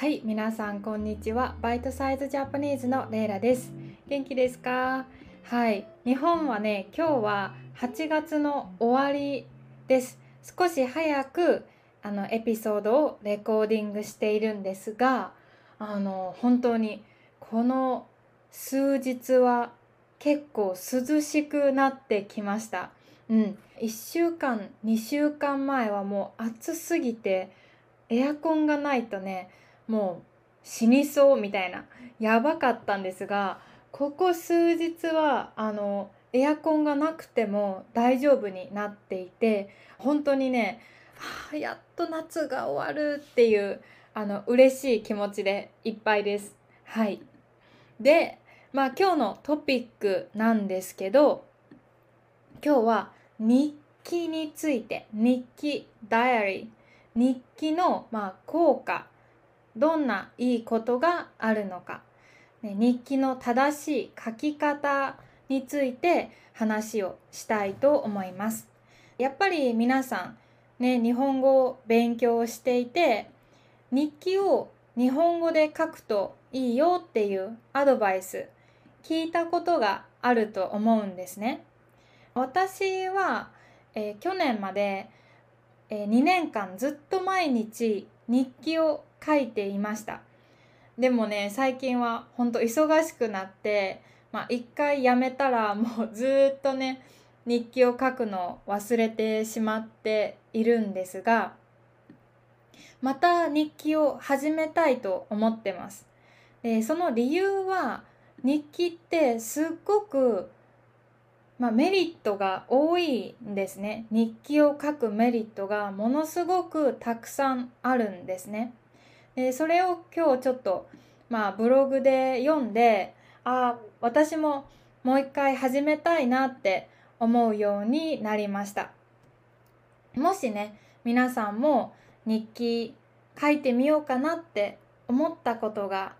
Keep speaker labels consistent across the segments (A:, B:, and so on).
A: はい、皆さんこんにちは。バイトサイズジャパニーズのレイラです。元気ですか？はい、日本はね、今日は8月の終わりです。少し早くあのエピソードをレコーディングしているんですが、あの本当にこの数日は結構涼しくなってきました。うん、1週間2週間前はもう暑すぎてエアコンがないとねもう死にそうみたいな。やばかったんですがここ数日はあのエアコンがなくても大丈夫になっていて本当にね、あ、やっと夏が終わるっていうあの嬉しい気持ちでいっぱいです。はい、でまあ今日のトピックなんですけど今日は日記について日記ダイアリー。日記のまあ効果どんないいことがあるのか、ね、日記の正しい書き方について話をしたいと思います。やっぱり皆さんね日本語を勉強していて日記を日本語で書くといいよっていうアドバイス聞いたことがあると思うんですね。私は、えー、去年まで、えー、2年間ずっと毎日日記を書いていました。でもね最近はほんと忙しくなってまあ一回やめたらもうずっとね日記を書くのを忘れてしまっているんですがまた日記を始めたいと思ってます。でその理由は日記ってすっごくまあ、メリットが多いんですね。日記を書くメリットがものすごくたくさんあるんですね。でそれを今日ちょっとまあブログで読んでああ私ももう一回始めたいなって思うようになりました。もしね皆さんも日記書いてみようかなって思ったことが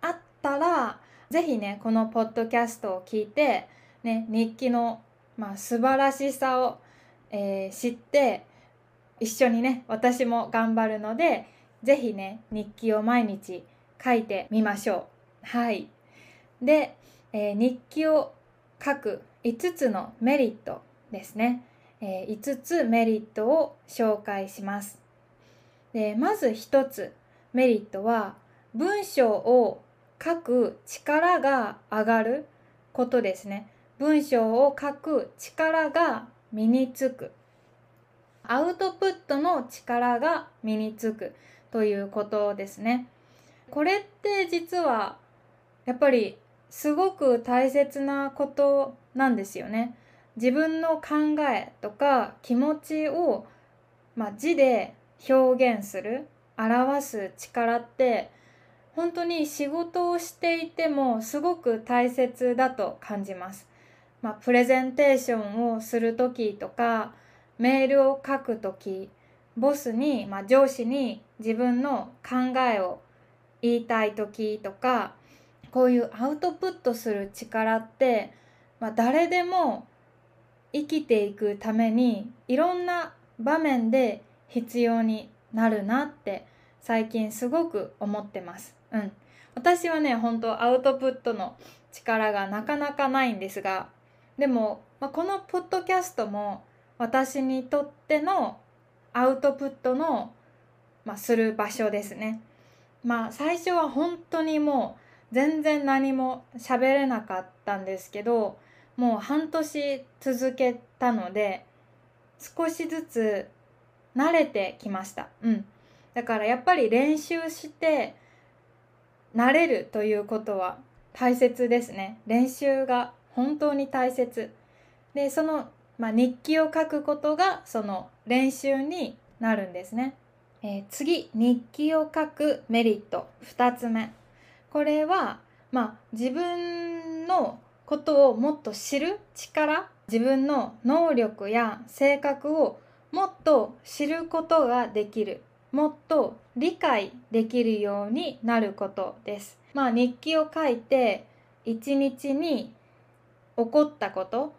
A: あったら是非ねこのポッドキャストを聞いてね、日記の、まあ、素晴らしさを、えー、知って一緒にね私も頑張るので是非ね日記を毎日書いてみましょう。はいで、えー、日記を書く5つのメリットですね、えー、5つメリットを紹介します。でまず1つメリットは文章を書く力が上がることですね。文章を書く力が身につくアウトプットの力が身につくということですね。これって実はやっぱりすごく大切なことなんですよね。自分の考えとか気持ちを、まあ、字で表現する表す力って本当に仕事をしていてもすごく大切だと感じます。まあ、プレゼンテーションをする時とかメールを書く時ボスに、まあ、上司に自分の考えを言いたい時とかこういうアウトプットする力って、まあ、誰でも生きていくためにいろんな場面で必要になるなって最近すごく思ってます。うん、私はね本当アウトプットの力がなかなかないんですがでも、まあ、このポッドキャストも私にとってのアウトプットの、まあ、する場所ですね。まあ最初は本当にもう全然何も喋れなかったんですけどもう半年続けたので少しずつ慣れてきました。うん。だからやっぱり練習して慣れるということは大切ですね。練習が本当に大切でその、まあ、日記を書くことがその練習になるんですね、えー、次日記を書くメリット。2つ目。これは、まあ、自分のことをもっと知る力。自分の能力や性格をもっと知ることができる。もっと理解できるようになることです。まあ日記を書いて一日に起こったこと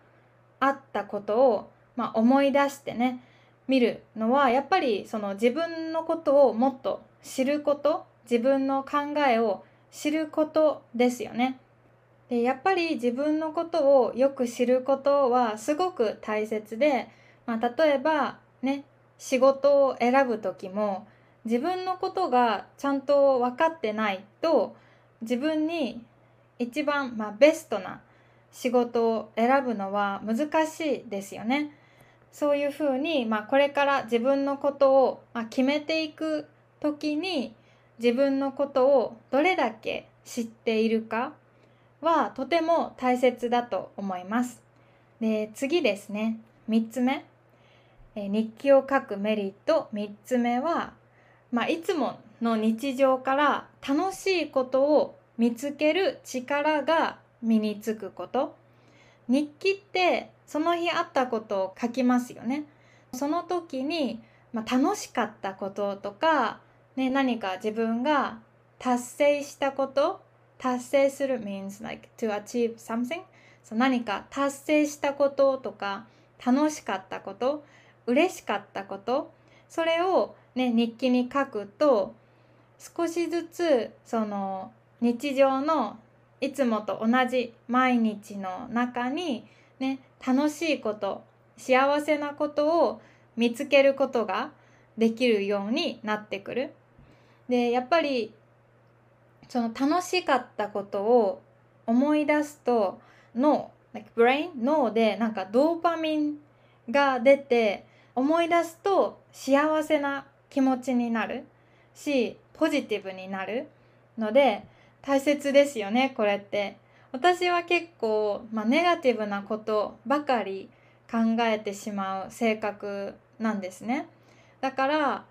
A: あったことを、まあ、思い出してね。見るのはやっぱりその自分のことをもっと知ること自分の考えを知ることですよね。でやっぱり自分のことをよく知ることはすごく大切で、まあ、例えばね仕事を選ぶ時も自分のことがちゃんと分かってないと自分に一番、まあ、ベストな仕事を選ぶのは難しいですよね。そういうふうに、まあ、これから自分のことを、まあ、決めていく時に自分のことをどれだけ知っているかはとても大切だと思います。で次ですね。3つ目。え日記を書くメリット。3つ目は、まあ、いつもの日常から楽しいことを見つける力が身につくこと。日記ってその日あったことを書きますよね。その時に、まあ、楽しかったこととか、ね、何か自分が達成したこと達成する means like to achieve something? そう何か達成したこととか楽しかったこと嬉しかったことそれを、ね、日記に書くと少しずつその日常のいつもと同じ毎日の中に、ね、楽しいこと幸せなことを見つけることができるようになってくる。でやっぱりその楽しかったことを思い出すと脳、like、brain 脳でなんかドーパミンが出て思い出すと幸せな気持ちになるしポジティブになるので大切ですよねこれって。私は結構、まあ、ネガティブなことばかり考えてしまう性格なんですね。だから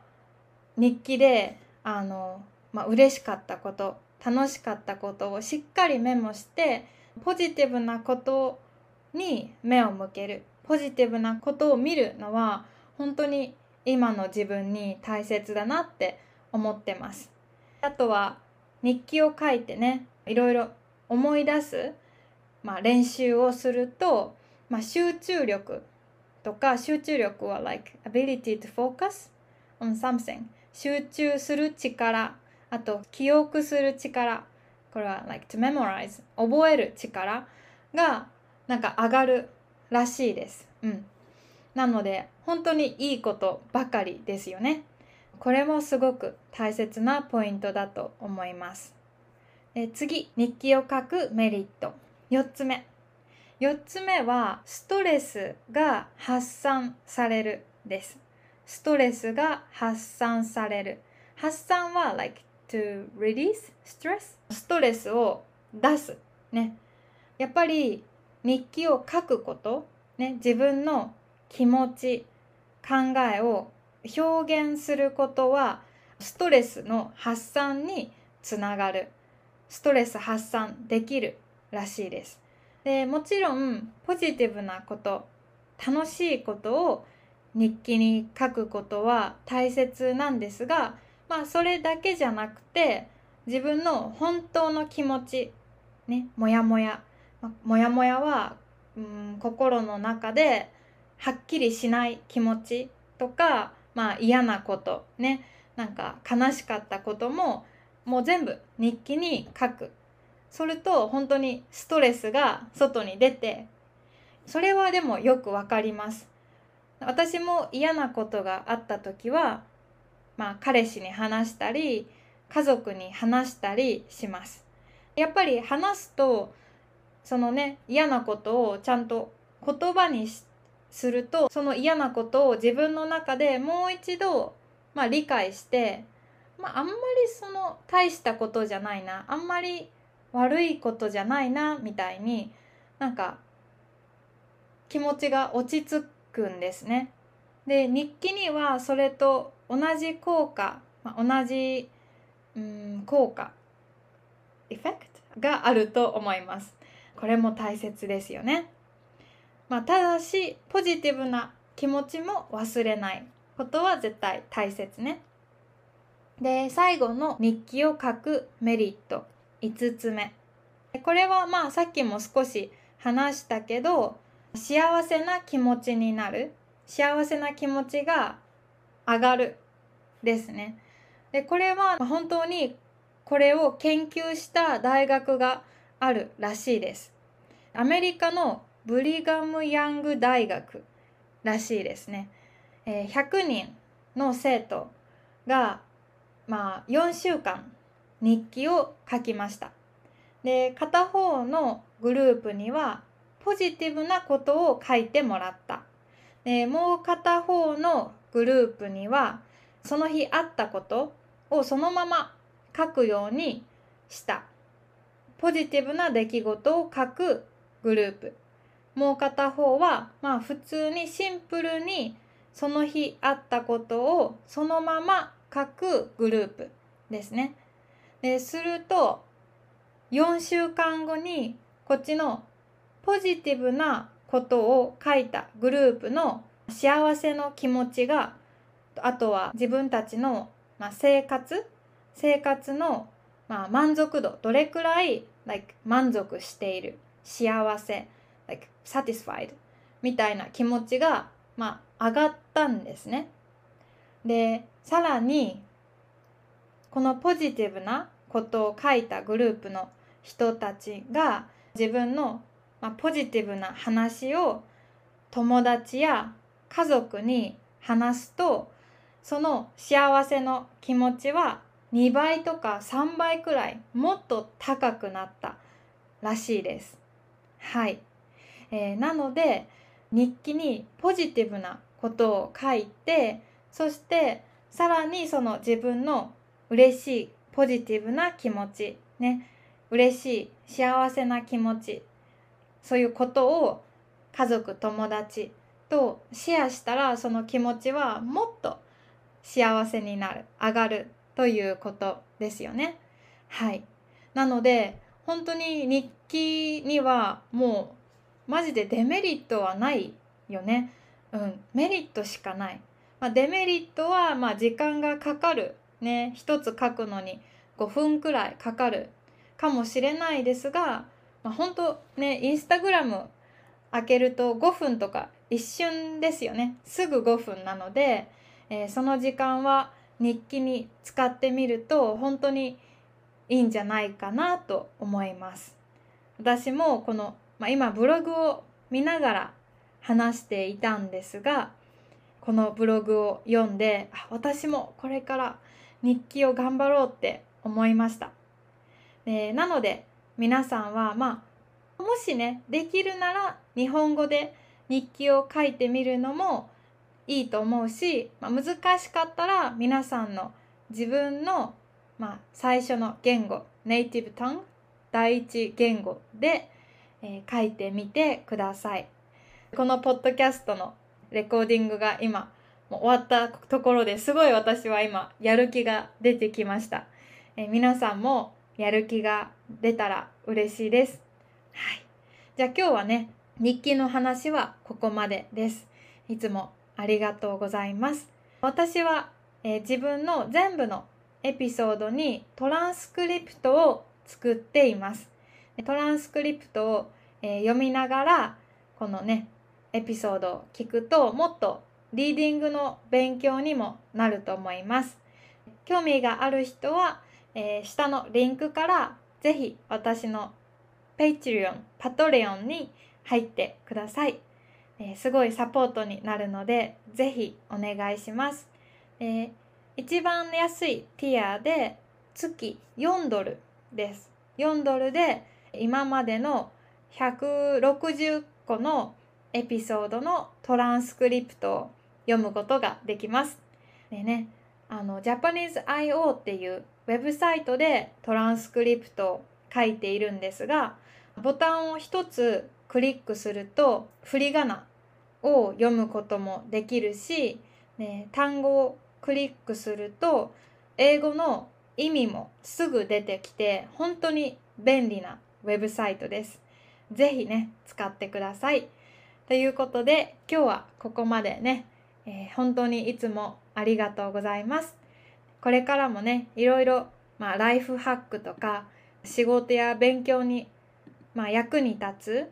A: 日記であの、まあ、嬉しかったこと楽しかったことをしっかりメモしてポジティブなことに目を向ける。ポジティブなことを見るのは本当に今の自分に大切だなって思ってます。あとは日記を書いてねいろいろ思い出す、まあ、練習をすると、まあ、集中力とか集中力は like ability to focus on something 集中する力あと記憶する力これは like to memorize 覚える力がなんか上がるらしいです。うんなので本当にいいことばかりですよね。これもすごく大切なポイントだと思います。え次、日記を書くメリット。4つ目。4つ目はストレスが発散されるです。ストレスが発散される。発散は like to release stress? ストレスを出す。ね。やっぱり日記を書くこと、ね、自分の気持ち考えを表現することはストレスの発散につながる。ストレス発散できるらしいです。でもちろんポジティブなこと楽しいことを日記に書くことは大切なんですがまあそれだけじゃなくて自分の本当の気持ちねもやもやもやもやは、うん、心の中ではっきりしない気持ちとか、まあ、嫌なことねなんか悲しかったことももう全部日記に書く。それと本当にストレスが外に出てそれはでもよくわかります。私も嫌なことがあった時はまあ彼氏に話したり家族に話したりします。やっぱり話すとそのね嫌なことをちゃんと言葉にしてするとその嫌なことを自分の中でもう一度、まあ、理解して、まあ、あんまりその大したことじゃないなあんまり悪いことじゃないなみたいになんか気持ちが落ち着くんですね。で日記にはそれと同じ効果、まあ、同じうん効果エフェクトがあると思います。これも大切ですよね。まあ、ただしポジティブな気持ちも忘れないことは絶対大切ね。で最後の日記を書くメリット5つ目これはまあさっきも少し話したけど幸せな気持ちになる幸せな気持ちが上がるですね。でこれは本当にこれを研究した大学があるらしいです。アメリカのブリガム・ヤング大学らしいですね。えー、100人の生徒が、まあ、4週間日記を書きました。で片方のグループにはポジティブなことを書いてもらった。でもう片方のグループにはその日あったことをそのまま書くようにした。ポジティブな出来事を書くグループ。もう片方は、まあ普通にシンプルにその日あったことをそのまま書くグループですね。ですると4週間後にこっちのポジティブなことを書いたグループの幸せの気持ちがあとは自分たちの、生活生活の、満足度どれくらい、満足している幸せ、like、satisfied みたいな気持ちが、まあ、上がったんですね。でさらにこのポジティブなことを書いたグループの人たちが自分の、まあ、ポジティブな話を友達や家族に話すとその幸せの気持ちは2倍とか3倍くらいもっと高くなったらしいです。はい、えー、なので日記にポジティブなことを書いてそしてさらにその自分の嬉しいポジティブな気持ちね嬉しい幸せな気持ちそういうことを家族友達とシェアしたらその気持ちはもっと幸せになる上がるということですよね。はいなので本当に日記にはもうマジでデメリットはないよね。うん、メリットしかない。まあ、デメリットはまあ時間がかかる。ね、一つ書くのに5分くらいかかるかもしれないですが、まあ、本当ねインスタグラム開けると5分とか一瞬ですよねすぐ5分なので、えー、その時間は日記に使ってみると本当にいいんじゃないかなと思います私もこの、まあ、今ブログを見ながら話していたんですがこのブログを読んで私もこれから日記を頑張ろうって思いました。でなので皆さんはまあもしねできるなら日本語で日記を書いてみるのもいいと思うし、まあ、難しかったら皆さんの自分の、まあ、最初の言語ネイティブトン第一言語で、えー、書いてみてくださいこのポッドキャストのレコーディングが今もう終わったところですごい私は今やる気が出てきました、えー、皆さんもやる気が出たら嬉しいです。はい。じゃあ今日はね、日記の話はここまでです。いつもありがとうございます。私は、えー、自分の全部のエピソードにトランスクリプトを作っています。トランスクリプトを、えー、読みながらこのねエピソードを聞くともっとリーディングの勉強にもなると思います。興味がある人はえー、下のリンクからぜひ私の Patreon、パトレオンに入ってください。えー、すごいサポートになるので、ぜひお願いします。えー、一番安いティアで月4ドルです。4ドルで今までの160個のエピソードのトランスクリプトを読むことができます。でね、あの、Japanese.io っていうウェブサイトでトランスクリプトを書いているんですがボタンを一つクリックすると振り仮名を読むこともできるし、ね、単語をクリックすると英語の意味もすぐ出てきて本当に便利なウェブサイトです。ぜひね使ってください。ということで今日はここまでね、えー、本当にいつもありがとうございます。これからもねいろいろ、まあ、ライフハックとか仕事や勉強に、まあ、役に立つ、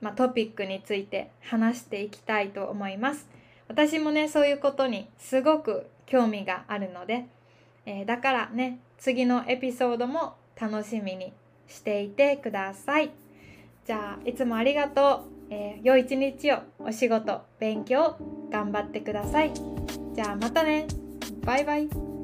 A: まあ、トピックについて話していきたいと思います。私もねそういうことにすごく興味があるので、えー、だからね次のエピソードも楽しみにしていてください。じゃあいつもありがとう。えー、良い一日をお仕事、勉強頑張ってください。じゃあまたね。バイバイ。